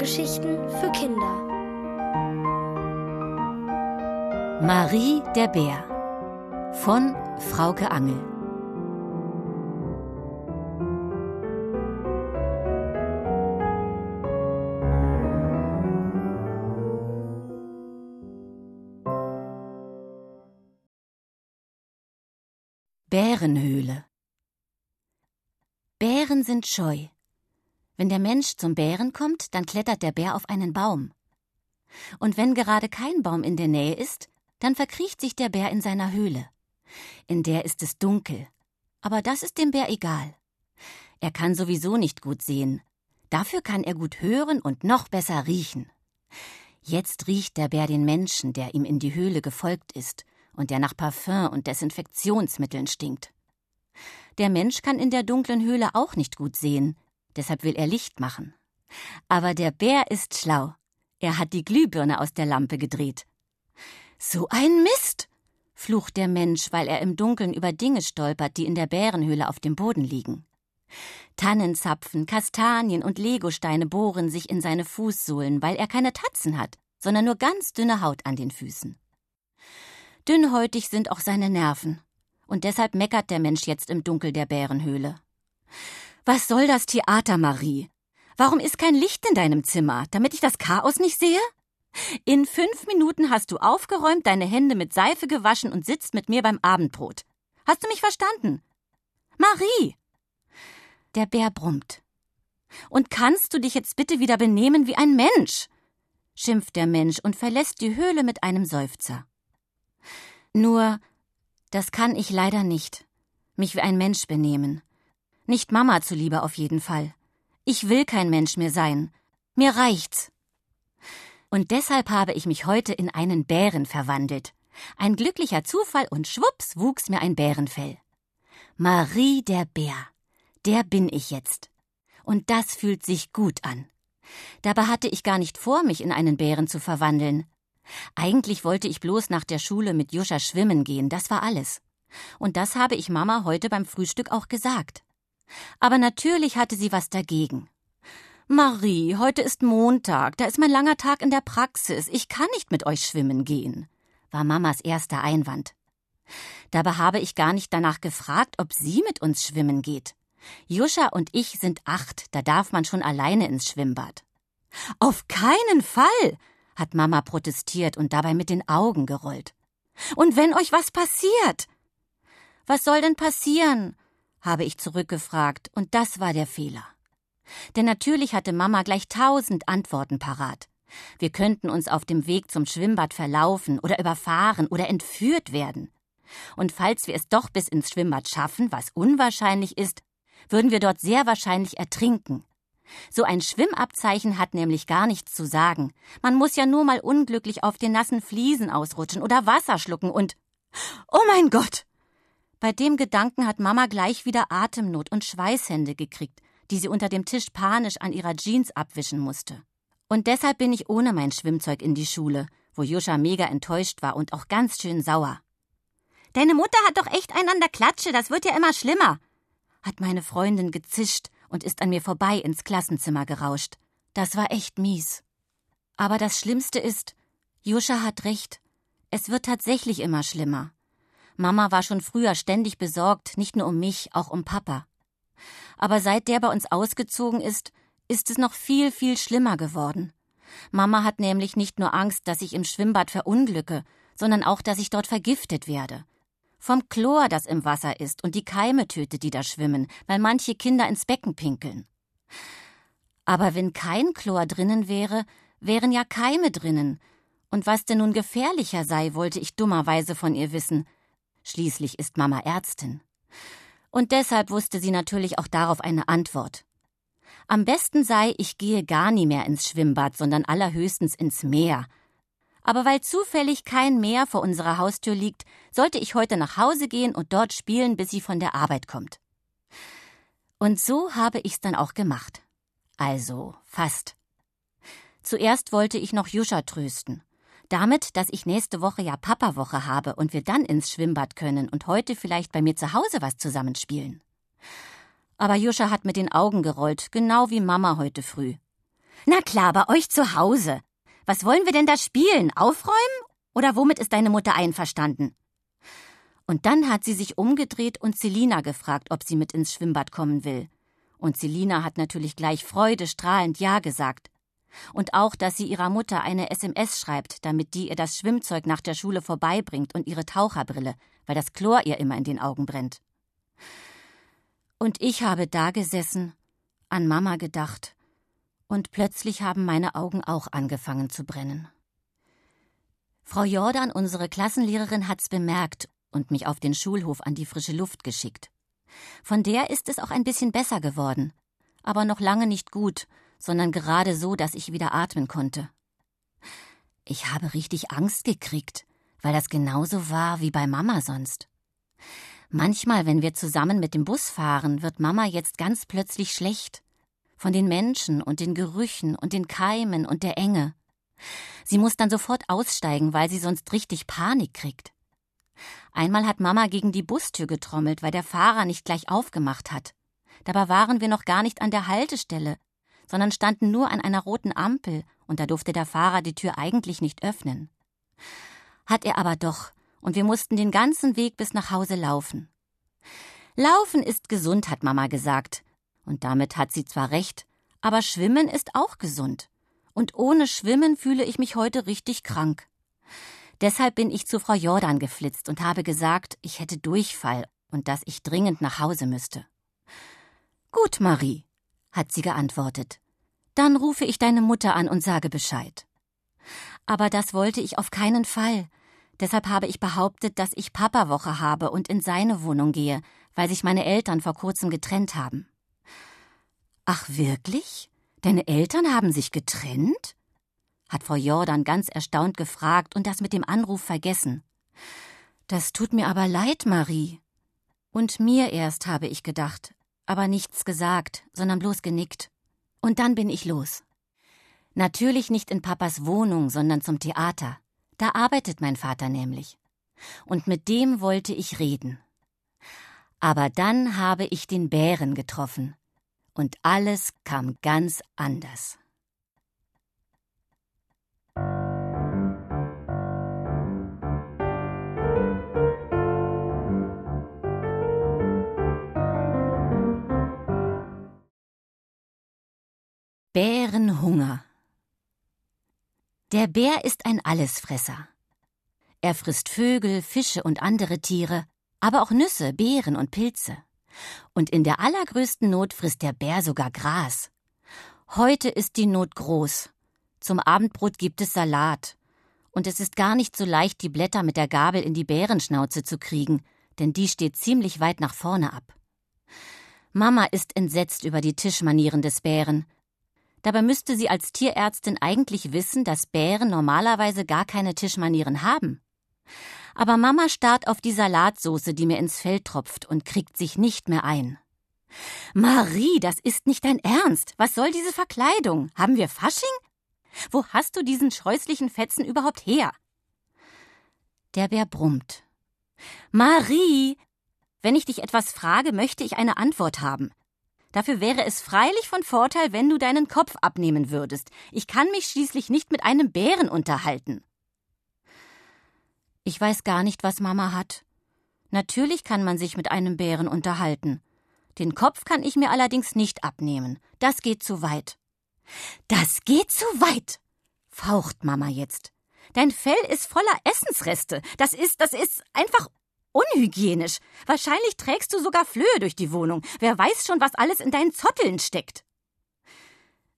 Hörgeschichten für Kinder. Marie der Bär von Frauke Angel. Bärenhöhle Bären sind scheu. Wenn der Mensch zum Bären kommt, dann klettert der Bär auf einen Baum. Und wenn gerade kein Baum in der Nähe ist, dann verkriecht sich der Bär in seiner Höhle. In der ist es dunkel. Aber das ist dem Bär egal. Er kann sowieso nicht gut sehen. Dafür kann er gut hören und noch besser riechen. Jetzt riecht der Bär den Menschen, der ihm in die Höhle gefolgt ist und der nach Parfüm und Desinfektionsmitteln stinkt. Der Mensch kann in der dunklen Höhle auch nicht gut sehen, deshalb will er Licht machen. Aber der Bär ist schlau. Er hat die Glühbirne aus der Lampe gedreht. So ein Mist! flucht der Mensch, weil er im Dunkeln über Dinge stolpert, die in der Bärenhöhle auf dem Boden liegen. Tannenzapfen, Kastanien und Legosteine bohren sich in seine Fußsohlen, weil er keine Tatzen hat, sondern nur ganz dünne Haut an den Füßen. Dünnhäutig sind auch seine Nerven, und deshalb meckert der Mensch jetzt im Dunkel der Bärenhöhle. Was soll das Theater, Marie? Warum ist kein Licht in deinem Zimmer, damit ich das Chaos nicht sehe? In fünf Minuten hast du aufgeräumt, deine Hände mit Seife gewaschen und sitzt mit mir beim Abendbrot. Hast du mich verstanden? Marie! Der Bär brummt. Und kannst du dich jetzt bitte wieder benehmen wie ein Mensch? schimpft der Mensch und verlässt die Höhle mit einem Seufzer. Nur, das kann ich leider nicht. Mich wie ein Mensch benehmen. Nicht Mama zuliebe auf jeden Fall. Ich will kein Mensch mehr sein. Mir reicht's. Und deshalb habe ich mich heute in einen Bären verwandelt. Ein glücklicher Zufall und schwupps wuchs mir ein Bärenfell. Marie der Bär. Der bin ich jetzt. Und das fühlt sich gut an. Dabei hatte ich gar nicht vor, mich in einen Bären zu verwandeln. Eigentlich wollte ich bloß nach der Schule mit Juscha schwimmen gehen, das war alles. Und das habe ich Mama heute beim Frühstück auch gesagt. Aber natürlich hatte sie was dagegen. Marie, heute ist Montag, da ist mein langer Tag in der Praxis, ich kann nicht mit euch schwimmen gehen, war Mamas erster Einwand. Dabei habe ich gar nicht danach gefragt, ob sie mit uns schwimmen geht. Juscha und ich sind acht, da darf man schon alleine ins Schwimmbad. Auf keinen Fall, hat Mama protestiert und dabei mit den Augen gerollt. Und wenn euch was passiert? Was soll denn passieren? Habe ich zurückgefragt, und das war der Fehler. Denn natürlich hatte Mama gleich tausend Antworten parat. Wir könnten uns auf dem Weg zum Schwimmbad verlaufen oder überfahren oder entführt werden. Und falls wir es doch bis ins Schwimmbad schaffen, was unwahrscheinlich ist, würden wir dort sehr wahrscheinlich ertrinken. So ein Schwimmabzeichen hat nämlich gar nichts zu sagen. Man muss ja nur mal unglücklich auf den nassen Fliesen ausrutschen oder Wasser schlucken und Oh mein Gott. Bei dem Gedanken hat Mama gleich wieder Atemnot und Schweißhände gekriegt, die sie unter dem Tisch panisch an ihrer Jeans abwischen musste. Und deshalb bin ich ohne mein Schwimmzeug in die Schule, wo Juscha mega enttäuscht war und auch ganz schön sauer. Deine Mutter hat doch echt einander Klatsche, das wird ja immer schlimmer, hat meine Freundin gezischt und ist an mir vorbei ins Klassenzimmer gerauscht. Das war echt mies. Aber das Schlimmste ist, Juscha hat recht. Es wird tatsächlich immer schlimmer. Mama war schon früher ständig besorgt, nicht nur um mich, auch um Papa. Aber seit der bei uns ausgezogen ist, ist es noch viel, viel schlimmer geworden. Mama hat nämlich nicht nur Angst, dass ich im Schwimmbad verunglücke, sondern auch, dass ich dort vergiftet werde. Vom Chlor, das im Wasser ist und die Keime tötet, die da schwimmen, weil manche Kinder ins Becken pinkeln. Aber wenn kein Chlor drinnen wäre, wären ja Keime drinnen. Und was denn nun gefährlicher sei, wollte ich dummerweise von ihr wissen, Schließlich ist Mama Ärztin. Und deshalb wusste sie natürlich auch darauf eine Antwort. Am besten sei, ich gehe gar nie mehr ins Schwimmbad, sondern allerhöchstens ins Meer. Aber weil zufällig kein Meer vor unserer Haustür liegt, sollte ich heute nach Hause gehen und dort spielen, bis sie von der Arbeit kommt. Und so habe ich's dann auch gemacht. Also, fast. Zuerst wollte ich noch Juscha trösten. Damit, dass ich nächste Woche ja Papawoche habe und wir dann ins Schwimmbad können und heute vielleicht bei mir zu Hause was zusammenspielen. Aber Juscha hat mit den Augen gerollt, genau wie Mama heute früh. Na klar, bei euch zu Hause. Was wollen wir denn da spielen? Aufräumen? Oder womit ist deine Mutter einverstanden? Und dann hat sie sich umgedreht und Selina gefragt, ob sie mit ins Schwimmbad kommen will. Und Selina hat natürlich gleich freudestrahlend Ja gesagt. Und auch, dass sie ihrer Mutter eine SMS schreibt, damit die ihr das Schwimmzeug nach der Schule vorbeibringt und ihre Taucherbrille, weil das Chlor ihr immer in den Augen brennt. Und ich habe da gesessen, an Mama gedacht, und plötzlich haben meine Augen auch angefangen zu brennen. Frau Jordan, unsere Klassenlehrerin, hat's bemerkt und mich auf den Schulhof an die frische Luft geschickt. Von der ist es auch ein bisschen besser geworden, aber noch lange nicht gut, sondern gerade so, dass ich wieder atmen konnte. Ich habe richtig Angst gekriegt, weil das genauso war wie bei Mama sonst. Manchmal, wenn wir zusammen mit dem Bus fahren, wird Mama jetzt ganz plötzlich schlecht. Von den Menschen und den Gerüchen und den Keimen und der Enge. Sie muss dann sofort aussteigen, weil sie sonst richtig Panik kriegt. Einmal hat Mama gegen die Bustür getrommelt, weil der Fahrer nicht gleich aufgemacht hat. Dabei waren wir noch gar nicht an der Haltestelle, sondern standen nur an einer roten Ampel, und da durfte der Fahrer die Tür eigentlich nicht öffnen. Hat er aber doch, und wir mussten den ganzen Weg bis nach Hause laufen. Laufen ist gesund, hat Mama gesagt, und damit hat sie zwar recht, aber Schwimmen ist auch gesund. Und ohne Schwimmen fühle ich mich heute richtig krank. Deshalb bin ich zu Frau Jordan geflitzt und habe gesagt, ich hätte Durchfall und dass ich dringend nach Hause müsste. Gut, Marie, hat sie geantwortet. Dann rufe ich deine Mutter an und sage Bescheid. Aber das wollte ich auf keinen Fall. Deshalb habe ich behauptet, dass ich Papawoche habe und in seine Wohnung gehe, weil sich meine Eltern vor kurzem getrennt haben. Ach wirklich? Deine Eltern haben sich getrennt? hat Frau Jordan ganz erstaunt gefragt und das mit dem Anruf vergessen. Das tut mir aber leid, Marie. Und mir erst, habe ich gedacht, aber nichts gesagt, sondern bloß genickt. Und dann bin ich los. Natürlich nicht in Papas Wohnung, sondern zum Theater. Da arbeitet mein Vater nämlich. Und mit dem wollte ich reden. Aber dann habe ich den Bären getroffen. Und alles kam ganz anders. Bärenhunger. Der Bär ist ein Allesfresser. Er frisst Vögel, Fische und andere Tiere, aber auch Nüsse, Beeren und Pilze. Und in der allergrößten Not frisst der Bär sogar Gras. Heute ist die Not groß. Zum Abendbrot gibt es Salat. Und es ist gar nicht so leicht, die Blätter mit der Gabel in die Bärenschnauze zu kriegen, denn die steht ziemlich weit nach vorne ab. Mama ist entsetzt über die Tischmanieren des Bären, Dabei müsste sie als Tierärztin eigentlich wissen, dass Bären normalerweise gar keine Tischmanieren haben. Aber Mama starrt auf die Salatsoße, die mir ins Fell tropft, und kriegt sich nicht mehr ein. Marie, das ist nicht dein Ernst. Was soll diese Verkleidung? Haben wir Fasching? Wo hast du diesen scheußlichen Fetzen überhaupt her? Der Bär brummt. Marie, wenn ich dich etwas frage, möchte ich eine Antwort haben. Dafür wäre es freilich von Vorteil, wenn du deinen Kopf abnehmen würdest. Ich kann mich schließlich nicht mit einem Bären unterhalten. Ich weiß gar nicht, was Mama hat. Natürlich kann man sich mit einem Bären unterhalten. Den Kopf kann ich mir allerdings nicht abnehmen. Das geht zu weit. Das geht zu weit, faucht Mama jetzt. Dein Fell ist voller Essensreste. Das ist, das ist einfach Unhygienisch. Wahrscheinlich trägst du sogar Flöhe durch die Wohnung. Wer weiß schon, was alles in deinen Zotteln steckt.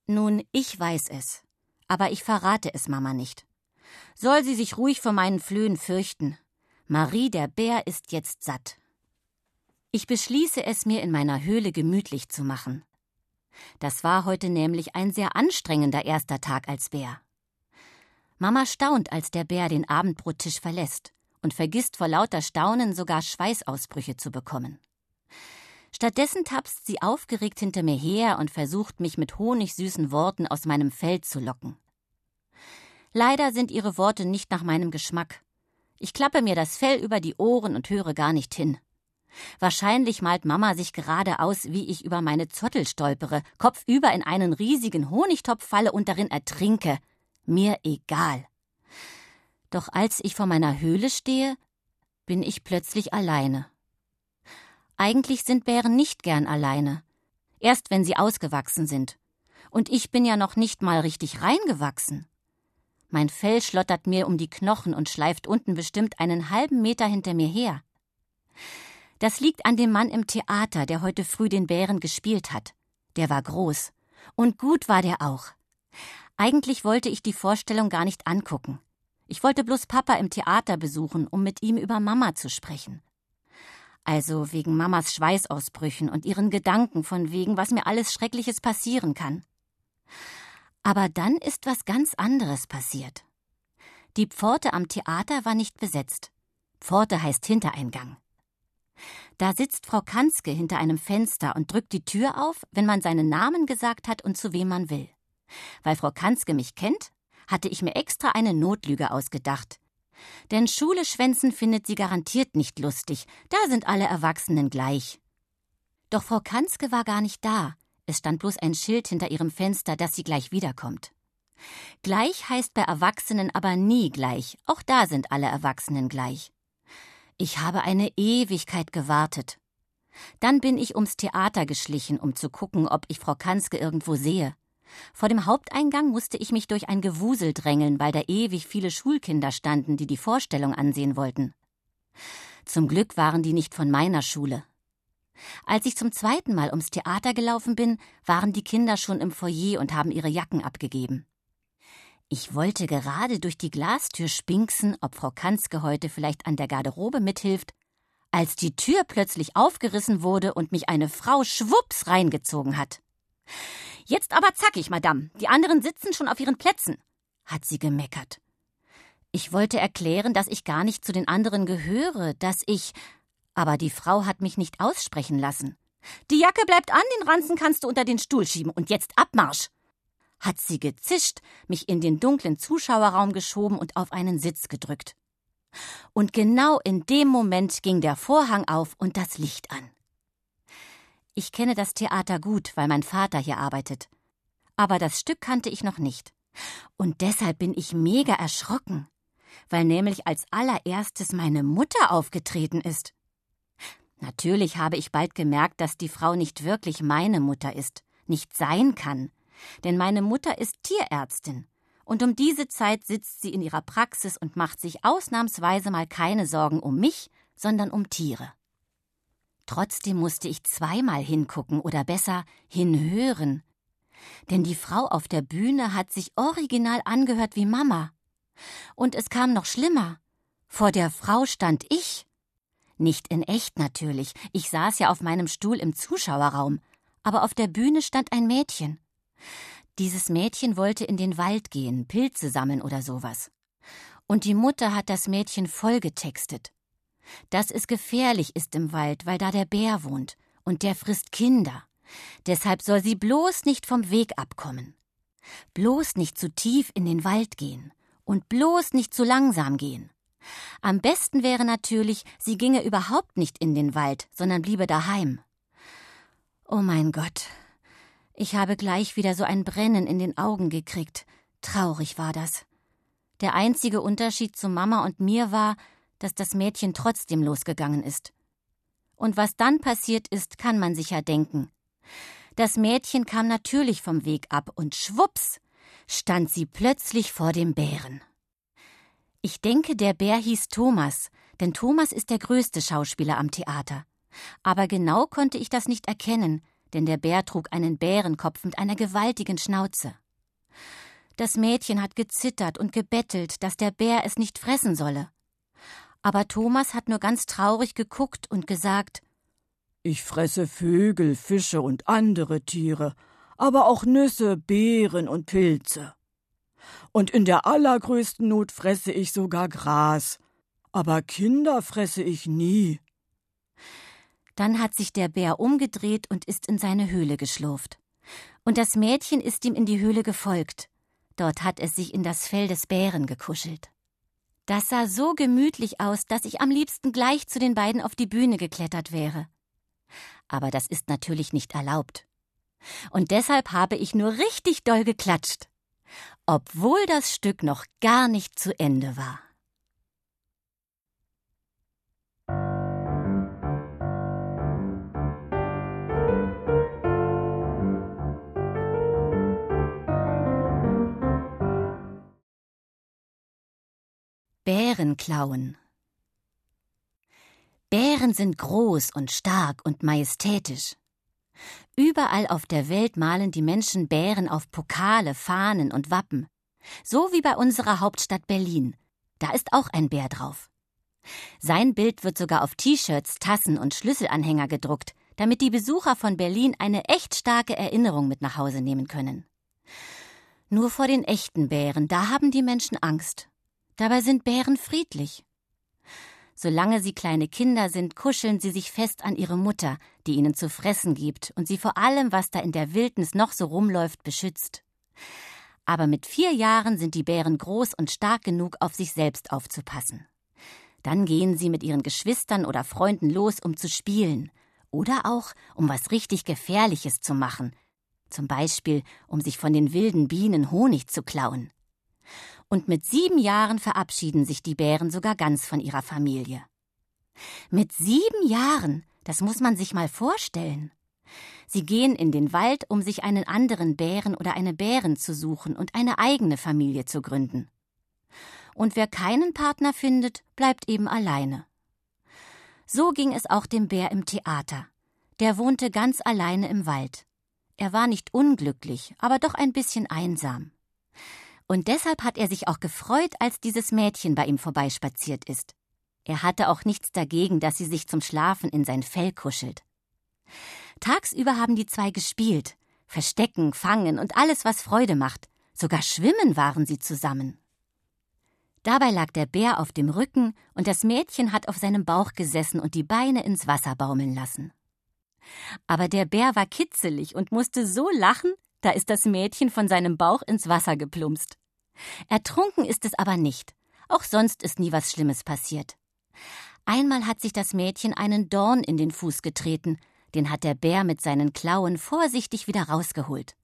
Nun, ich weiß es. Aber ich verrate es Mama nicht. Soll sie sich ruhig vor meinen Flöhen fürchten. Marie der Bär ist jetzt satt. Ich beschließe es mir in meiner Höhle gemütlich zu machen. Das war heute nämlich ein sehr anstrengender erster Tag als Bär. Mama staunt, als der Bär den Abendbrottisch verlässt und vergisst vor lauter Staunen sogar Schweißausbrüche zu bekommen. Stattdessen tapst sie aufgeregt hinter mir her und versucht, mich mit honigsüßen Worten aus meinem Feld zu locken. Leider sind ihre Worte nicht nach meinem Geschmack. Ich klappe mir das Fell über die Ohren und höre gar nicht hin. Wahrscheinlich malt Mama sich gerade aus, wie ich über meine Zottel stolpere, kopfüber in einen riesigen Honigtopf falle und darin ertrinke. Mir egal. Doch als ich vor meiner Höhle stehe, bin ich plötzlich alleine. Eigentlich sind Bären nicht gern alleine. Erst wenn sie ausgewachsen sind. Und ich bin ja noch nicht mal richtig reingewachsen. Mein Fell schlottert mir um die Knochen und schleift unten bestimmt einen halben Meter hinter mir her. Das liegt an dem Mann im Theater, der heute früh den Bären gespielt hat. Der war groß. Und gut war der auch. Eigentlich wollte ich die Vorstellung gar nicht angucken. Ich wollte bloß Papa im Theater besuchen, um mit ihm über Mama zu sprechen. Also wegen Mamas Schweißausbrüchen und ihren Gedanken von wegen, was mir alles Schreckliches passieren kann. Aber dann ist was ganz anderes passiert. Die Pforte am Theater war nicht besetzt. Pforte heißt Hintereingang. Da sitzt Frau Kanzke hinter einem Fenster und drückt die Tür auf, wenn man seinen Namen gesagt hat und zu wem man will. Weil Frau Kanzke mich kennt, hatte ich mir extra eine Notlüge ausgedacht. Denn Schule schwänzen findet sie garantiert nicht lustig, da sind alle Erwachsenen gleich. Doch Frau Kanzke war gar nicht da, es stand bloß ein Schild hinter ihrem Fenster, dass sie gleich wiederkommt. Gleich heißt bei Erwachsenen aber nie gleich, auch da sind alle Erwachsenen gleich. Ich habe eine Ewigkeit gewartet. Dann bin ich ums Theater geschlichen, um zu gucken, ob ich Frau Kanzke irgendwo sehe. Vor dem Haupteingang musste ich mich durch ein Gewusel drängeln, weil da ewig viele Schulkinder standen, die die Vorstellung ansehen wollten. Zum Glück waren die nicht von meiner Schule. Als ich zum zweiten Mal ums Theater gelaufen bin, waren die Kinder schon im Foyer und haben ihre Jacken abgegeben. Ich wollte gerade durch die Glastür spinksen, ob Frau Kanzke heute vielleicht an der Garderobe mithilft, als die Tür plötzlich aufgerissen wurde und mich eine Frau schwupps reingezogen hat. Jetzt aber zackig, Madame. Die anderen sitzen schon auf ihren Plätzen, hat sie gemeckert. Ich wollte erklären, dass ich gar nicht zu den anderen gehöre, dass ich. Aber die Frau hat mich nicht aussprechen lassen. Die Jacke bleibt an, den Ranzen kannst du unter den Stuhl schieben und jetzt Abmarsch! hat sie gezischt, mich in den dunklen Zuschauerraum geschoben und auf einen Sitz gedrückt. Und genau in dem Moment ging der Vorhang auf und das Licht an. Ich kenne das Theater gut, weil mein Vater hier arbeitet. Aber das Stück kannte ich noch nicht. Und deshalb bin ich mega erschrocken, weil nämlich als allererstes meine Mutter aufgetreten ist. Natürlich habe ich bald gemerkt, dass die Frau nicht wirklich meine Mutter ist, nicht sein kann, denn meine Mutter ist Tierärztin, und um diese Zeit sitzt sie in ihrer Praxis und macht sich ausnahmsweise mal keine Sorgen um mich, sondern um Tiere. Trotzdem musste ich zweimal hingucken oder besser hinhören. Denn die Frau auf der Bühne hat sich original angehört wie Mama. Und es kam noch schlimmer. Vor der Frau stand ich. Nicht in echt natürlich, ich saß ja auf meinem Stuhl im Zuschauerraum, aber auf der Bühne stand ein Mädchen. Dieses Mädchen wollte in den Wald gehen, Pilze sammeln oder sowas. Und die Mutter hat das Mädchen vollgetextet dass es gefährlich ist im Wald, weil da der Bär wohnt, und der frisst Kinder. Deshalb soll sie bloß nicht vom Weg abkommen. Bloß nicht zu tief in den Wald gehen und bloß nicht zu langsam gehen. Am besten wäre natürlich, sie ginge überhaupt nicht in den Wald, sondern bliebe daheim. Oh mein Gott. Ich habe gleich wieder so ein Brennen in den Augen gekriegt. Traurig war das. Der einzige Unterschied zu Mama und mir war, dass das Mädchen trotzdem losgegangen ist. Und was dann passiert ist, kann man sich ja denken. Das Mädchen kam natürlich vom Weg ab und schwups stand sie plötzlich vor dem Bären. Ich denke, der Bär hieß Thomas, denn Thomas ist der größte Schauspieler am Theater. Aber genau konnte ich das nicht erkennen, denn der Bär trug einen Bärenkopf mit einer gewaltigen Schnauze. Das Mädchen hat gezittert und gebettelt, dass der Bär es nicht fressen solle. Aber Thomas hat nur ganz traurig geguckt und gesagt Ich fresse Vögel, Fische und andere Tiere, aber auch Nüsse, Beeren und Pilze. Und in der allergrößten Not fresse ich sogar Gras, aber Kinder fresse ich nie. Dann hat sich der Bär umgedreht und ist in seine Höhle geschlurft. Und das Mädchen ist ihm in die Höhle gefolgt. Dort hat es sich in das Fell des Bären gekuschelt. Das sah so gemütlich aus, dass ich am liebsten gleich zu den beiden auf die Bühne geklettert wäre. Aber das ist natürlich nicht erlaubt. Und deshalb habe ich nur richtig doll geklatscht, obwohl das Stück noch gar nicht zu Ende war. Bären klauen. Bären sind groß und stark und majestätisch. Überall auf der Welt malen die Menschen Bären auf Pokale, Fahnen und Wappen. So wie bei unserer Hauptstadt Berlin. Da ist auch ein Bär drauf. Sein Bild wird sogar auf T-Shirts, Tassen und Schlüsselanhänger gedruckt, damit die Besucher von Berlin eine echt starke Erinnerung mit nach Hause nehmen können. Nur vor den echten Bären, da haben die Menschen Angst. Dabei sind Bären friedlich. Solange sie kleine Kinder sind, kuscheln sie sich fest an ihre Mutter, die ihnen zu fressen gibt und sie vor allem, was da in der Wildnis noch so rumläuft, beschützt. Aber mit vier Jahren sind die Bären groß und stark genug, auf sich selbst aufzupassen. Dann gehen sie mit ihren Geschwistern oder Freunden los, um zu spielen. Oder auch, um was richtig Gefährliches zu machen. Zum Beispiel, um sich von den wilden Bienen Honig zu klauen und mit sieben Jahren verabschieden sich die Bären sogar ganz von ihrer Familie. Mit sieben Jahren, das muss man sich mal vorstellen. Sie gehen in den Wald, um sich einen anderen Bären oder eine Bärin zu suchen und eine eigene Familie zu gründen. Und wer keinen Partner findet, bleibt eben alleine. So ging es auch dem Bär im Theater. Der wohnte ganz alleine im Wald. Er war nicht unglücklich, aber doch ein bisschen einsam. Und deshalb hat er sich auch gefreut, als dieses Mädchen bei ihm vorbeispaziert ist. Er hatte auch nichts dagegen, dass sie sich zum Schlafen in sein Fell kuschelt. Tagsüber haben die zwei gespielt, Verstecken, Fangen und alles, was Freude macht. Sogar schwimmen waren sie zusammen. Dabei lag der Bär auf dem Rücken und das Mädchen hat auf seinem Bauch gesessen und die Beine ins Wasser baumeln lassen. Aber der Bär war kitzelig und musste so lachen, da ist das Mädchen von seinem Bauch ins Wasser geplumpst. Ertrunken ist es aber nicht. Auch sonst ist nie was Schlimmes passiert. Einmal hat sich das Mädchen einen Dorn in den Fuß getreten, den hat der Bär mit seinen Klauen vorsichtig wieder rausgeholt.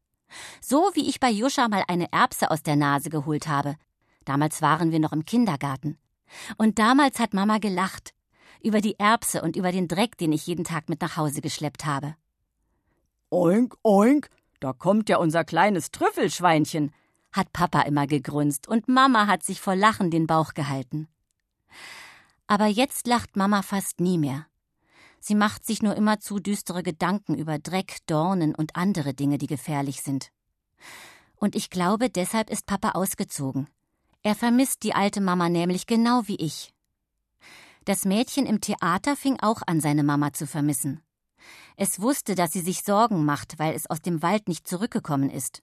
So wie ich bei Juscha mal eine Erbse aus der Nase geholt habe. Damals waren wir noch im Kindergarten. Und damals hat Mama gelacht. Über die Erbse und über den Dreck, den ich jeden Tag mit nach Hause geschleppt habe. Oink, oink, da kommt ja unser kleines Trüffelschweinchen, hat Papa immer gegrunzt und Mama hat sich vor Lachen den Bauch gehalten. Aber jetzt lacht Mama fast nie mehr. Sie macht sich nur immer zu düstere Gedanken über Dreck, Dornen und andere Dinge, die gefährlich sind. Und ich glaube, deshalb ist Papa ausgezogen. Er vermisst die alte Mama nämlich genau wie ich. Das Mädchen im Theater fing auch an, seine Mama zu vermissen. Es wusste, dass sie sich Sorgen macht, weil es aus dem Wald nicht zurückgekommen ist.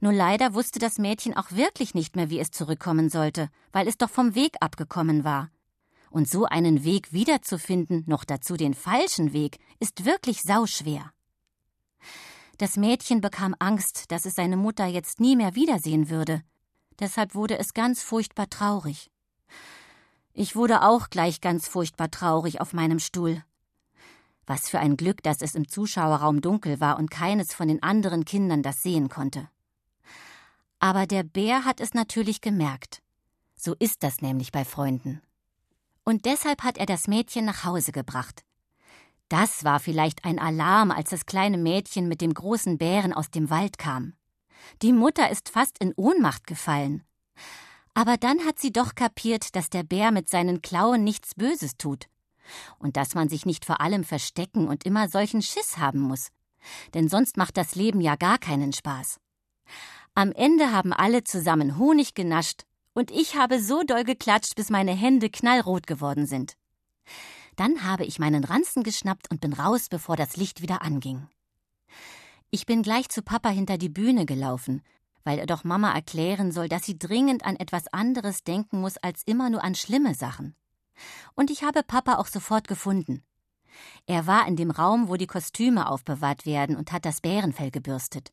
Nur leider wusste das Mädchen auch wirklich nicht mehr, wie es zurückkommen sollte, weil es doch vom Weg abgekommen war. Und so einen Weg wiederzufinden, noch dazu den falschen Weg, ist wirklich sauschwer. Das Mädchen bekam Angst, dass es seine Mutter jetzt nie mehr wiedersehen würde. Deshalb wurde es ganz furchtbar traurig. Ich wurde auch gleich ganz furchtbar traurig auf meinem Stuhl. Was für ein Glück, dass es im Zuschauerraum dunkel war und keines von den anderen Kindern das sehen konnte. Aber der Bär hat es natürlich gemerkt. So ist das nämlich bei Freunden. Und deshalb hat er das Mädchen nach Hause gebracht. Das war vielleicht ein Alarm, als das kleine Mädchen mit dem großen Bären aus dem Wald kam. Die Mutter ist fast in Ohnmacht gefallen. Aber dann hat sie doch kapiert, dass der Bär mit seinen Klauen nichts Böses tut. Und dass man sich nicht vor allem verstecken und immer solchen Schiss haben muss. Denn sonst macht das Leben ja gar keinen Spaß. Am Ende haben alle zusammen Honig genascht und ich habe so doll geklatscht, bis meine Hände knallrot geworden sind. Dann habe ich meinen Ranzen geschnappt und bin raus, bevor das Licht wieder anging. Ich bin gleich zu Papa hinter die Bühne gelaufen, weil er doch Mama erklären soll, dass sie dringend an etwas anderes denken muss als immer nur an schlimme Sachen. Und ich habe Papa auch sofort gefunden. Er war in dem Raum, wo die Kostüme aufbewahrt werden und hat das Bärenfell gebürstet.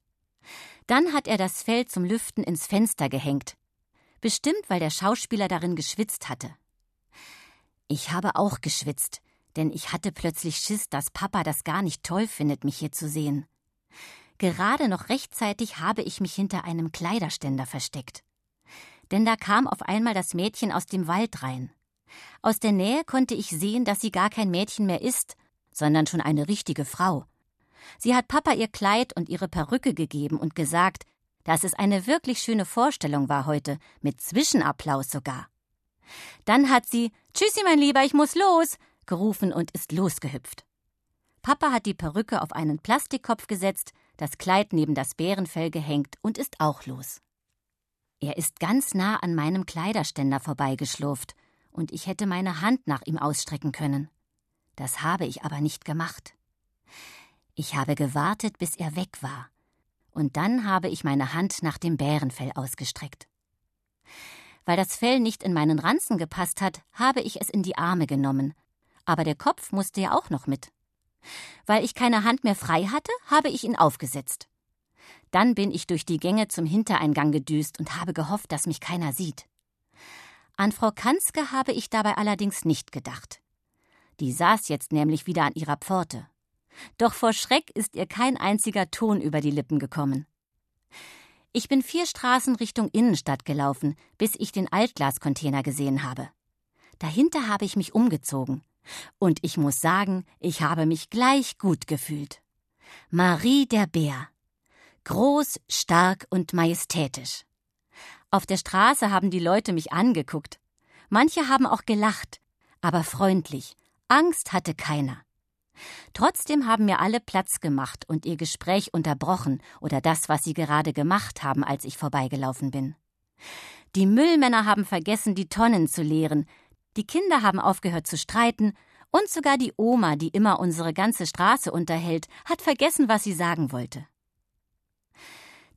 Dann hat er das Fell zum Lüften ins Fenster gehängt. Bestimmt, weil der Schauspieler darin geschwitzt hatte. Ich habe auch geschwitzt, denn ich hatte plötzlich Schiss, dass Papa das gar nicht toll findet, mich hier zu sehen. Gerade noch rechtzeitig habe ich mich hinter einem Kleiderständer versteckt. Denn da kam auf einmal das Mädchen aus dem Wald rein. Aus der Nähe konnte ich sehen, dass sie gar kein Mädchen mehr ist, sondern schon eine richtige Frau. Sie hat Papa ihr Kleid und ihre Perücke gegeben und gesagt, dass es eine wirklich schöne Vorstellung war heute, mit Zwischenapplaus sogar. Dann hat sie Tschüssi, mein Lieber, ich muss los gerufen und ist losgehüpft. Papa hat die Perücke auf einen Plastikkopf gesetzt, das Kleid neben das Bärenfell gehängt und ist auch los. Er ist ganz nah an meinem Kleiderständer vorbeigeschlurft, und ich hätte meine Hand nach ihm ausstrecken können. Das habe ich aber nicht gemacht. Ich habe gewartet, bis er weg war, und dann habe ich meine Hand nach dem Bärenfell ausgestreckt. Weil das Fell nicht in meinen Ranzen gepasst hat, habe ich es in die Arme genommen, aber der Kopf musste ja auch noch mit. Weil ich keine Hand mehr frei hatte, habe ich ihn aufgesetzt. Dann bin ich durch die Gänge zum Hintereingang gedüst und habe gehofft, dass mich keiner sieht. An Frau Kanzke habe ich dabei allerdings nicht gedacht. Die saß jetzt nämlich wieder an ihrer Pforte. Doch vor Schreck ist ihr kein einziger Ton über die Lippen gekommen. Ich bin vier Straßen Richtung Innenstadt gelaufen, bis ich den Altglascontainer gesehen habe. Dahinter habe ich mich umgezogen. Und ich muss sagen, ich habe mich gleich gut gefühlt. Marie der Bär. Groß, stark und majestätisch. Auf der Straße haben die Leute mich angeguckt. Manche haben auch gelacht, aber freundlich. Angst hatte keiner. Trotzdem haben mir alle Platz gemacht und ihr Gespräch unterbrochen oder das, was sie gerade gemacht haben, als ich vorbeigelaufen bin. Die Müllmänner haben vergessen, die Tonnen zu leeren, die Kinder haben aufgehört zu streiten, und sogar die Oma, die immer unsere ganze Straße unterhält, hat vergessen, was sie sagen wollte.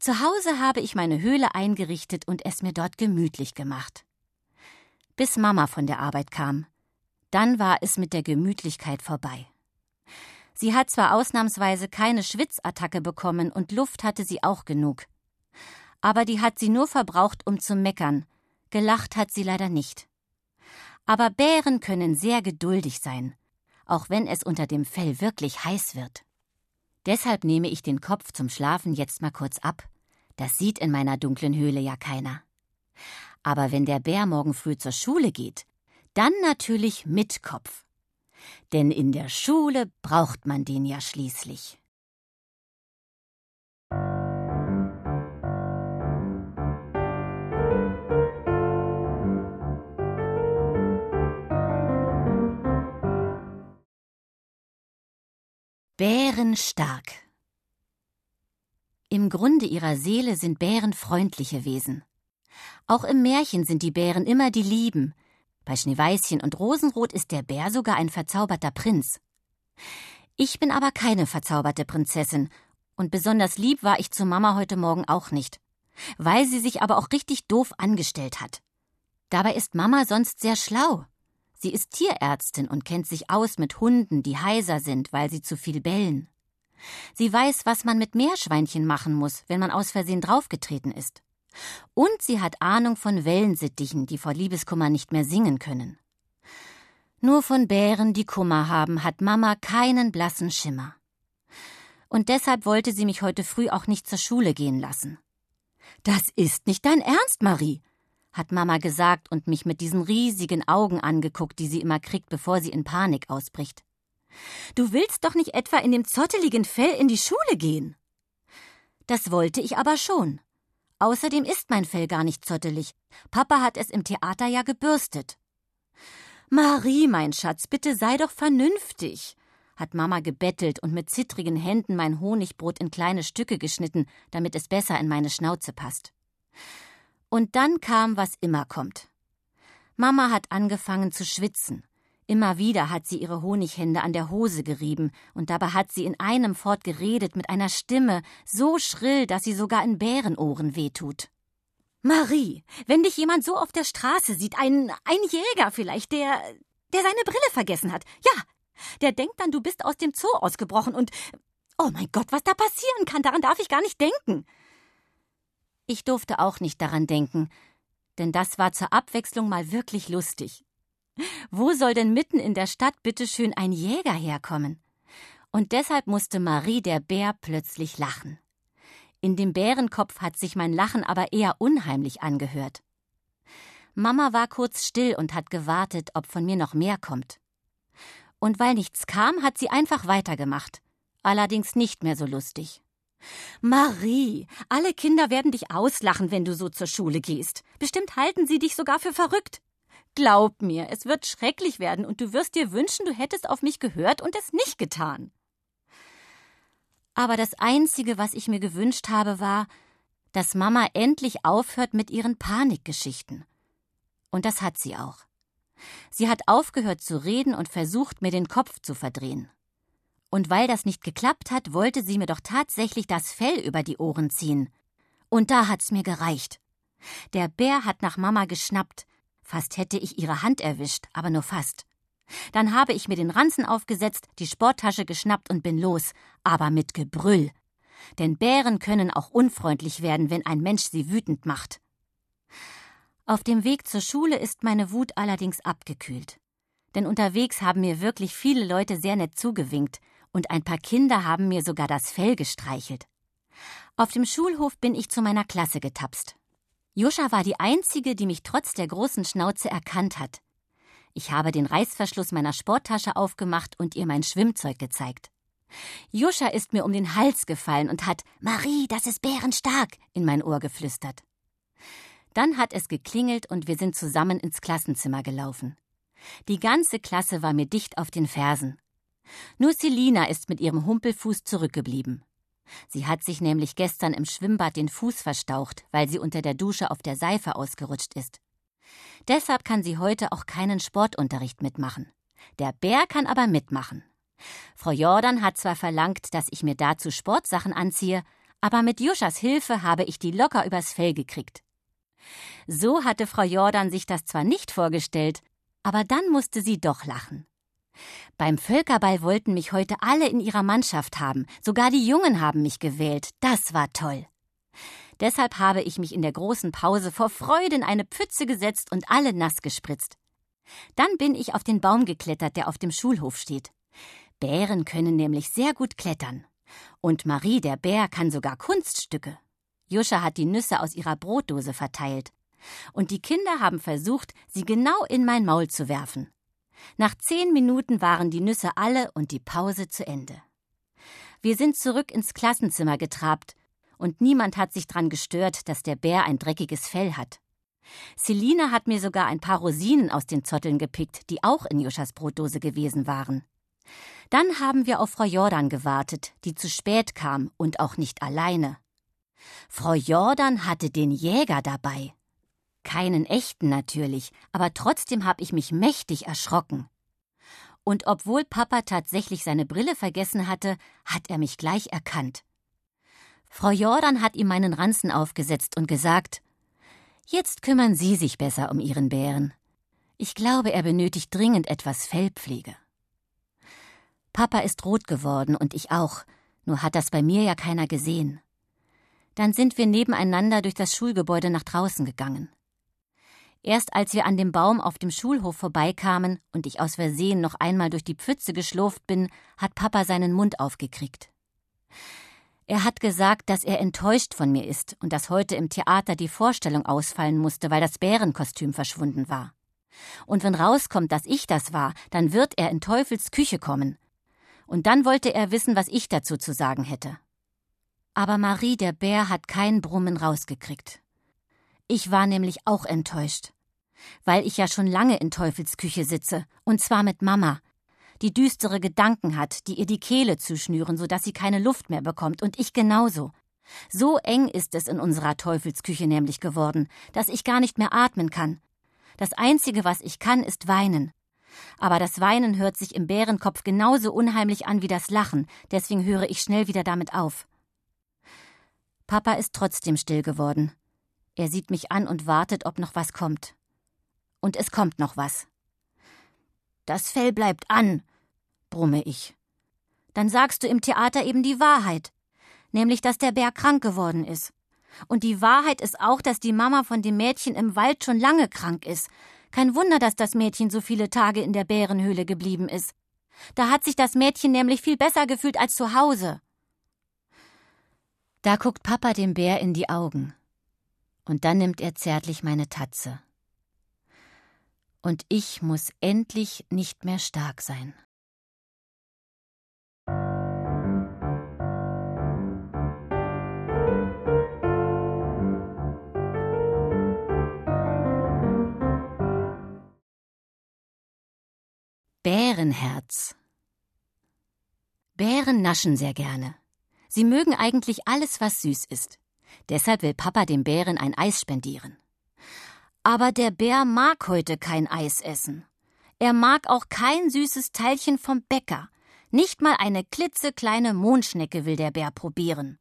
Zu Hause habe ich meine Höhle eingerichtet und es mir dort gemütlich gemacht. Bis Mama von der Arbeit kam. Dann war es mit der Gemütlichkeit vorbei. Sie hat zwar ausnahmsweise keine Schwitzattacke bekommen und Luft hatte sie auch genug. Aber die hat sie nur verbraucht, um zu meckern. Gelacht hat sie leider nicht. Aber Bären können sehr geduldig sein, auch wenn es unter dem Fell wirklich heiß wird. Deshalb nehme ich den Kopf zum Schlafen jetzt mal kurz ab. Das sieht in meiner dunklen Höhle ja keiner. Aber wenn der Bär morgen früh zur Schule geht, dann natürlich mit Kopf. Denn in der Schule braucht man den ja schließlich. Bären stark. Im Grunde ihrer Seele sind Bären freundliche Wesen. Auch im Märchen sind die Bären immer die Lieben. Bei Schneeweißchen und Rosenrot ist der Bär sogar ein verzauberter Prinz. Ich bin aber keine verzauberte Prinzessin, und besonders lieb war ich zu Mama heute Morgen auch nicht, weil sie sich aber auch richtig doof angestellt hat. Dabei ist Mama sonst sehr schlau. Sie ist Tierärztin und kennt sich aus mit Hunden, die heiser sind, weil sie zu viel bellen. Sie weiß, was man mit Meerschweinchen machen muss, wenn man aus Versehen draufgetreten ist. Und sie hat Ahnung von Wellensittichen, die vor Liebeskummer nicht mehr singen können. Nur von Bären, die Kummer haben, hat Mama keinen blassen Schimmer. Und deshalb wollte sie mich heute früh auch nicht zur Schule gehen lassen. Das ist nicht dein Ernst, Marie, hat Mama gesagt und mich mit diesen riesigen Augen angeguckt, die sie immer kriegt, bevor sie in Panik ausbricht. Du willst doch nicht etwa in dem zotteligen Fell in die Schule gehen. Das wollte ich aber schon. Außerdem ist mein Fell gar nicht zottelig. Papa hat es im Theater ja gebürstet. Marie, mein Schatz, bitte sei doch vernünftig, hat Mama gebettelt und mit zittrigen Händen mein Honigbrot in kleine Stücke geschnitten, damit es besser in meine Schnauze passt. Und dann kam, was immer kommt. Mama hat angefangen zu schwitzen. Immer wieder hat sie ihre Honighände an der Hose gerieben, und dabei hat sie in einem fort geredet mit einer Stimme so schrill, dass sie sogar in Bärenohren wehtut. Marie, wenn dich jemand so auf der Straße sieht, ein, ein Jäger vielleicht, der, der seine Brille vergessen hat, ja, der denkt dann, du bist aus dem Zoo ausgebrochen und, oh mein Gott, was da passieren kann, daran darf ich gar nicht denken. Ich durfte auch nicht daran denken, denn das war zur Abwechslung mal wirklich lustig. Wo soll denn mitten in der Stadt bitteschön ein Jäger herkommen? Und deshalb musste Marie der Bär plötzlich lachen. In dem Bärenkopf hat sich mein Lachen aber eher unheimlich angehört. Mama war kurz still und hat gewartet, ob von mir noch mehr kommt. Und weil nichts kam, hat sie einfach weitergemacht. Allerdings nicht mehr so lustig. Marie, alle Kinder werden dich auslachen, wenn du so zur Schule gehst. Bestimmt halten sie dich sogar für verrückt. Glaub mir, es wird schrecklich werden und du wirst dir wünschen, du hättest auf mich gehört und es nicht getan. Aber das Einzige, was ich mir gewünscht habe, war, dass Mama endlich aufhört mit ihren Panikgeschichten. Und das hat sie auch. Sie hat aufgehört zu reden und versucht, mir den Kopf zu verdrehen. Und weil das nicht geklappt hat, wollte sie mir doch tatsächlich das Fell über die Ohren ziehen. Und da hat's mir gereicht. Der Bär hat nach Mama geschnappt. Fast hätte ich ihre Hand erwischt, aber nur fast. Dann habe ich mir den Ranzen aufgesetzt, die Sporttasche geschnappt und bin los, aber mit Gebrüll. Denn Bären können auch unfreundlich werden, wenn ein Mensch sie wütend macht. Auf dem Weg zur Schule ist meine Wut allerdings abgekühlt. Denn unterwegs haben mir wirklich viele Leute sehr nett zugewinkt, und ein paar Kinder haben mir sogar das Fell gestreichelt. Auf dem Schulhof bin ich zu meiner Klasse getapst. Joscha war die einzige, die mich trotz der großen Schnauze erkannt hat. Ich habe den Reißverschluss meiner Sporttasche aufgemacht und ihr mein Schwimmzeug gezeigt. Joscha ist mir um den Hals gefallen und hat Marie, das ist bärenstark in mein Ohr geflüstert. Dann hat es geklingelt und wir sind zusammen ins Klassenzimmer gelaufen. Die ganze Klasse war mir dicht auf den Fersen. Nur Selina ist mit ihrem Humpelfuß zurückgeblieben. Sie hat sich nämlich gestern im Schwimmbad den Fuß verstaucht, weil sie unter der Dusche auf der Seife ausgerutscht ist. Deshalb kann sie heute auch keinen Sportunterricht mitmachen. Der Bär kann aber mitmachen. Frau Jordan hat zwar verlangt, dass ich mir dazu Sportsachen anziehe, aber mit Juschas Hilfe habe ich die locker übers Fell gekriegt. So hatte Frau Jordan sich das zwar nicht vorgestellt, aber dann musste sie doch lachen. Beim Völkerball wollten mich heute alle in ihrer Mannschaft haben, sogar die Jungen haben mich gewählt, das war toll. Deshalb habe ich mich in der großen Pause vor Freude in eine Pfütze gesetzt und alle nass gespritzt. Dann bin ich auf den Baum geklettert, der auf dem Schulhof steht. Bären können nämlich sehr gut klettern. Und Marie der Bär kann sogar Kunststücke. Juscha hat die Nüsse aus ihrer Brotdose verteilt. Und die Kinder haben versucht, sie genau in mein Maul zu werfen. Nach zehn Minuten waren die Nüsse alle und die Pause zu Ende. Wir sind zurück ins Klassenzimmer getrabt, und niemand hat sich dran gestört, dass der Bär ein dreckiges Fell hat. Selina hat mir sogar ein paar Rosinen aus den Zotteln gepickt, die auch in Joschas Brotdose gewesen waren. Dann haben wir auf Frau Jordan gewartet, die zu spät kam und auch nicht alleine. Frau Jordan hatte den Jäger dabei. Keinen echten natürlich, aber trotzdem habe ich mich mächtig erschrocken. Und obwohl Papa tatsächlich seine Brille vergessen hatte, hat er mich gleich erkannt. Frau Jordan hat ihm meinen Ranzen aufgesetzt und gesagt, Jetzt kümmern Sie sich besser um Ihren Bären. Ich glaube, er benötigt dringend etwas Fellpflege. Papa ist rot geworden und ich auch, nur hat das bei mir ja keiner gesehen. Dann sind wir nebeneinander durch das Schulgebäude nach draußen gegangen. Erst als wir an dem Baum auf dem Schulhof vorbeikamen und ich aus Versehen noch einmal durch die Pfütze geschlurft bin, hat Papa seinen Mund aufgekriegt. Er hat gesagt, dass er enttäuscht von mir ist und dass heute im Theater die Vorstellung ausfallen musste, weil das Bärenkostüm verschwunden war. Und wenn rauskommt, dass ich das war, dann wird er in Teufels Küche kommen. Und dann wollte er wissen, was ich dazu zu sagen hätte. Aber Marie der Bär hat kein Brummen rausgekriegt. Ich war nämlich auch enttäuscht. Weil ich ja schon lange in Teufels Küche sitze, und zwar mit Mama, die düstere Gedanken hat, die ihr die Kehle zuschnüren, so dass sie keine Luft mehr bekommt, und ich genauso. So eng ist es in unserer Teufelsküche nämlich geworden, dass ich gar nicht mehr atmen kann. Das Einzige, was ich kann, ist weinen. Aber das Weinen hört sich im Bärenkopf genauso unheimlich an wie das Lachen, deswegen höre ich schnell wieder damit auf. Papa ist trotzdem still geworden. Er sieht mich an und wartet, ob noch was kommt. Und es kommt noch was. Das Fell bleibt an, brumme ich. Dann sagst du im Theater eben die Wahrheit, nämlich dass der Bär krank geworden ist. Und die Wahrheit ist auch, dass die Mama von dem Mädchen im Wald schon lange krank ist. Kein Wunder, dass das Mädchen so viele Tage in der Bärenhöhle geblieben ist. Da hat sich das Mädchen nämlich viel besser gefühlt als zu Hause. Da guckt Papa dem Bär in die Augen. Und dann nimmt er zärtlich meine Tatze. Und ich muss endlich nicht mehr stark sein. Bärenherz. Bären naschen sehr gerne. Sie mögen eigentlich alles, was süß ist. Deshalb will Papa dem Bären ein Eis spendieren. Aber der Bär mag heute kein Eis essen. Er mag auch kein süßes Teilchen vom Bäcker. Nicht mal eine klitzekleine Mondschnecke will der Bär probieren.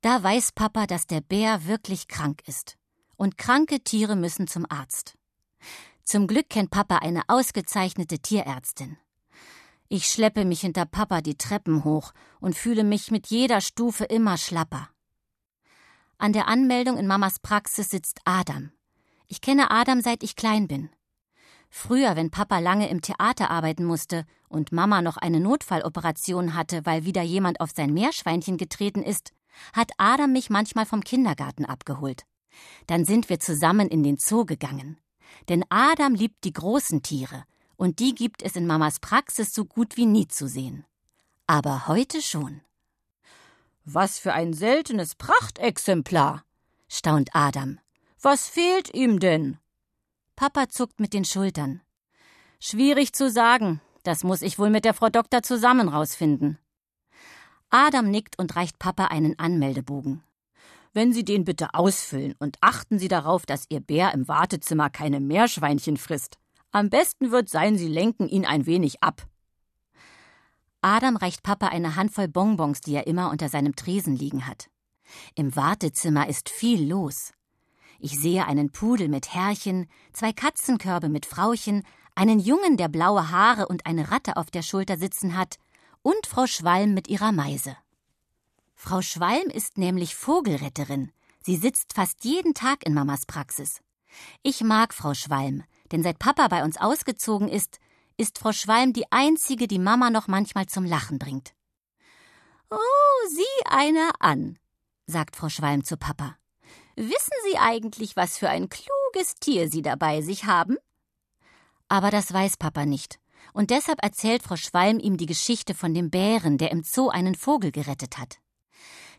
Da weiß Papa, dass der Bär wirklich krank ist. Und kranke Tiere müssen zum Arzt. Zum Glück kennt Papa eine ausgezeichnete Tierärztin. Ich schleppe mich hinter Papa die Treppen hoch und fühle mich mit jeder Stufe immer schlapper. An der Anmeldung in Mamas Praxis sitzt Adam. Ich kenne Adam seit ich klein bin. Früher, wenn Papa lange im Theater arbeiten musste und Mama noch eine Notfalloperation hatte, weil wieder jemand auf sein Meerschweinchen getreten ist, hat Adam mich manchmal vom Kindergarten abgeholt. Dann sind wir zusammen in den Zoo gegangen. Denn Adam liebt die großen Tiere, und die gibt es in Mamas Praxis so gut wie nie zu sehen. Aber heute schon. Was für ein seltenes Prachtexemplar, staunt Adam. Was fehlt ihm denn? Papa zuckt mit den Schultern. Schwierig zu sagen, das muss ich wohl mit der Frau Doktor zusammen rausfinden. Adam nickt und reicht Papa einen Anmeldebogen wenn Sie den bitte ausfüllen und achten Sie darauf, dass Ihr Bär im Wartezimmer keine Meerschweinchen frisst. Am besten wird sein, Sie lenken ihn ein wenig ab. Adam reicht Papa eine Handvoll Bonbons, die er immer unter seinem Tresen liegen hat. Im Wartezimmer ist viel los. Ich sehe einen Pudel mit Herrchen, zwei Katzenkörbe mit Frauchen, einen Jungen, der blaue Haare und eine Ratte auf der Schulter sitzen hat, und Frau Schwalm mit ihrer Meise. Frau Schwalm ist nämlich Vogelretterin. Sie sitzt fast jeden Tag in Mamas Praxis. Ich mag Frau Schwalm, denn seit Papa bei uns ausgezogen ist, ist Frau Schwalm die einzige, die Mama noch manchmal zum Lachen bringt. Oh, sieh einer an, sagt Frau Schwalm zu Papa. Wissen Sie eigentlich, was für ein kluges Tier Sie dabei sich haben? Aber das weiß Papa nicht. Und deshalb erzählt Frau Schwalm ihm die Geschichte von dem Bären, der im Zoo einen Vogel gerettet hat.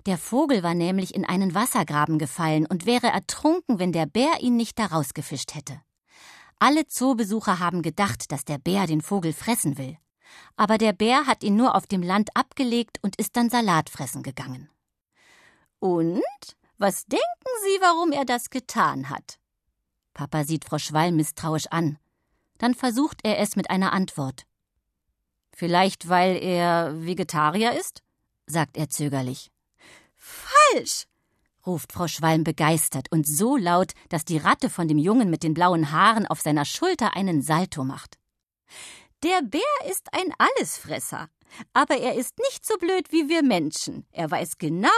Der Vogel war nämlich in einen Wassergraben gefallen und wäre ertrunken, wenn der Bär ihn nicht daraus gefischt hätte. Alle Zoobesucher haben gedacht, dass der Bär den Vogel fressen will. Aber der Bär hat ihn nur auf dem Land abgelegt und ist dann Salat fressen gegangen. Und? Was denken Sie, warum er das getan hat? Papa sieht Frau Schwall misstrauisch an. Dann versucht er es mit einer Antwort. Vielleicht, weil er Vegetarier ist? sagt er zögerlich. Falsch! Ruft Frau Schwalm begeistert und so laut, dass die Ratte von dem Jungen mit den blauen Haaren auf seiner Schulter einen Salto macht. Der Bär ist ein Allesfresser. Aber er ist nicht so blöd wie wir Menschen. Er weiß genau,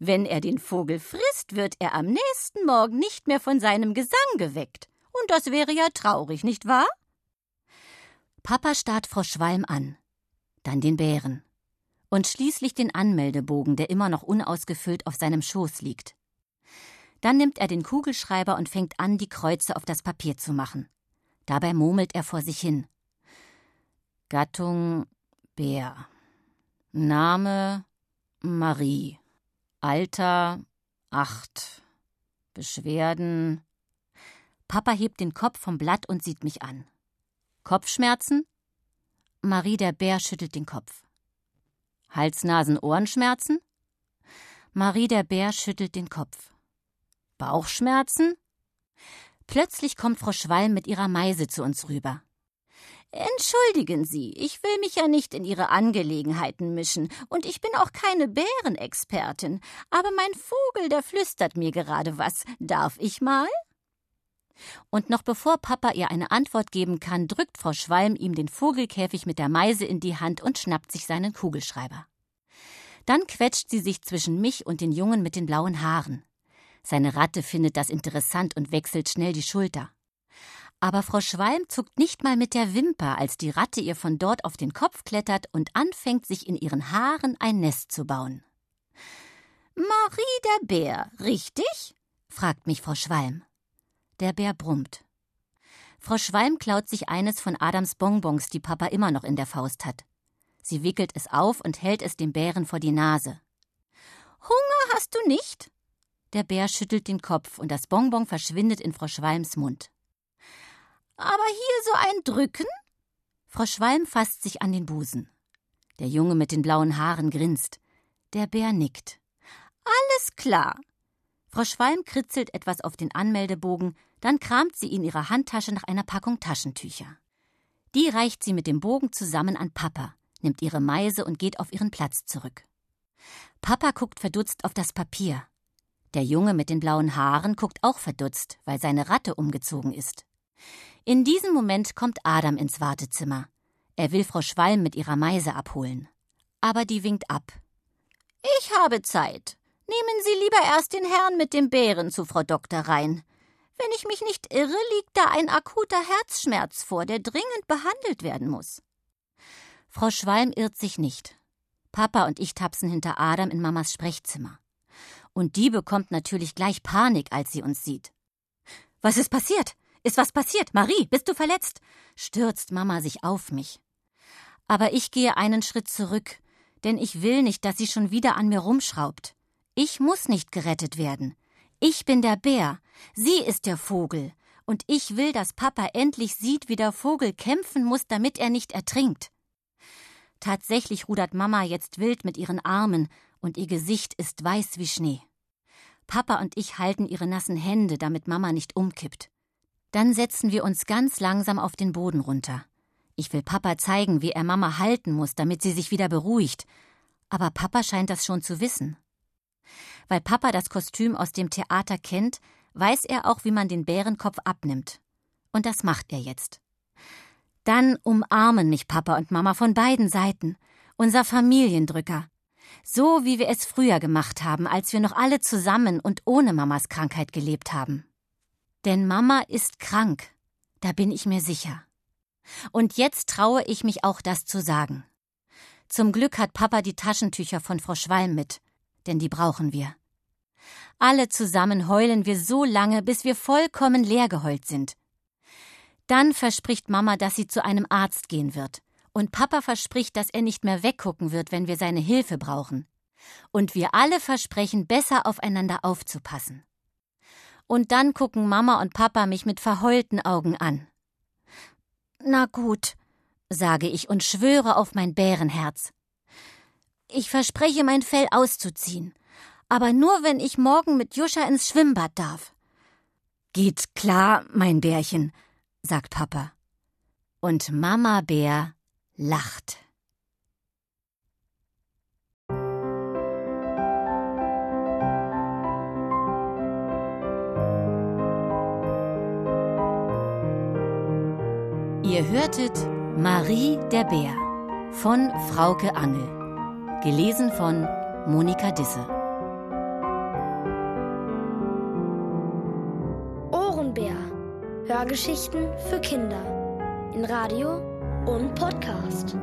wenn er den Vogel frisst, wird er am nächsten Morgen nicht mehr von seinem Gesang geweckt. Und das wäre ja traurig, nicht wahr? Papa starrt Frau Schwalm an, dann den Bären und schließlich den Anmeldebogen, der immer noch unausgefüllt auf seinem Schoß liegt. Dann nimmt er den Kugelschreiber und fängt an, die Kreuze auf das Papier zu machen. Dabei murmelt er vor sich hin. Gattung Bär. Name Marie. Alter acht. Beschwerden. Papa hebt den Kopf vom Blatt und sieht mich an. Kopfschmerzen? Marie der Bär schüttelt den Kopf. Hals-Nasen-Ohrenschmerzen? Marie der Bär schüttelt den Kopf. Bauchschmerzen? Plötzlich kommt Frau Schwalm mit ihrer Meise zu uns rüber. Entschuldigen Sie, ich will mich ja nicht in Ihre Angelegenheiten mischen, und ich bin auch keine Bärenexpertin, aber mein Vogel, der flüstert mir gerade was. Darf ich mal? Und noch bevor Papa ihr eine Antwort geben kann, drückt Frau Schwalm ihm den Vogelkäfig mit der Meise in die Hand und schnappt sich seinen Kugelschreiber. Dann quetscht sie sich zwischen mich und den Jungen mit den blauen Haaren. Seine Ratte findet das interessant und wechselt schnell die Schulter. Aber Frau Schwalm zuckt nicht mal mit der Wimper, als die Ratte ihr von dort auf den Kopf klettert und anfängt, sich in ihren Haaren ein Nest zu bauen. Marie der Bär, richtig? fragt mich Frau Schwalm. Der Bär brummt. Frau Schwalm klaut sich eines von Adams Bonbons, die Papa immer noch in der Faust hat. Sie wickelt es auf und hält es dem Bären vor die Nase. Hunger hast du nicht? Der Bär schüttelt den Kopf und das Bonbon verschwindet in Frau Schwalms Mund. Aber hier so ein Drücken? Frau Schwalm fasst sich an den Busen. Der Junge mit den blauen Haaren grinst. Der Bär nickt. Alles klar. Frau Schwalm kritzelt etwas auf den Anmeldebogen, dann kramt sie in ihrer Handtasche nach einer Packung Taschentücher. Die reicht sie mit dem Bogen zusammen an Papa, nimmt ihre Meise und geht auf ihren Platz zurück. Papa guckt verdutzt auf das Papier. Der Junge mit den blauen Haaren guckt auch verdutzt, weil seine Ratte umgezogen ist. In diesem Moment kommt Adam ins Wartezimmer. Er will Frau Schwalm mit ihrer Meise abholen. Aber die winkt ab. Ich habe Zeit. Nehmen Sie lieber erst den Herrn mit dem Bären zu Frau Doktor rein. Wenn ich mich nicht irre, liegt da ein akuter Herzschmerz vor, der dringend behandelt werden muss. Frau Schwalm irrt sich nicht. Papa und ich tapsen hinter Adam in Mamas Sprechzimmer. Und die bekommt natürlich gleich Panik, als sie uns sieht. Was ist passiert? Ist was passiert? Marie, bist du verletzt? stürzt Mama sich auf mich. Aber ich gehe einen Schritt zurück, denn ich will nicht, dass sie schon wieder an mir rumschraubt. Ich muss nicht gerettet werden. Ich bin der Bär, sie ist der Vogel, und ich will, dass Papa endlich sieht, wie der Vogel kämpfen muss, damit er nicht ertrinkt. Tatsächlich rudert Mama jetzt wild mit ihren Armen, und ihr Gesicht ist weiß wie Schnee. Papa und ich halten ihre nassen Hände, damit Mama nicht umkippt. Dann setzen wir uns ganz langsam auf den Boden runter. Ich will Papa zeigen, wie er Mama halten muss, damit sie sich wieder beruhigt. Aber Papa scheint das schon zu wissen. Weil Papa das Kostüm aus dem Theater kennt, weiß er auch, wie man den Bärenkopf abnimmt. Und das macht er jetzt. Dann umarmen mich Papa und Mama von beiden Seiten. Unser Familiendrücker. So wie wir es früher gemacht haben, als wir noch alle zusammen und ohne Mamas Krankheit gelebt haben. Denn Mama ist krank, da bin ich mir sicher. Und jetzt traue ich mich auch das zu sagen. Zum Glück hat Papa die Taschentücher von Frau Schwalm mit, denn die brauchen wir. Alle zusammen heulen wir so lange, bis wir vollkommen leer geheult sind. Dann verspricht Mama, dass sie zu einem Arzt gehen wird. Und Papa verspricht, dass er nicht mehr weggucken wird, wenn wir seine Hilfe brauchen. Und wir alle versprechen, besser aufeinander aufzupassen. Und dann gucken Mama und Papa mich mit verheulten Augen an. Na gut, sage ich und schwöre auf mein Bärenherz. Ich verspreche, mein Fell auszuziehen, aber nur, wenn ich morgen mit Juscha ins Schwimmbad darf. Geht klar, mein Bärchen, sagt Papa. Und Mama Bär lacht. Ihr hörtet Marie der Bär von Frauke Angel. Gelesen von Monika Disse. Ohrenbär. Hörgeschichten für Kinder. In Radio und Podcast.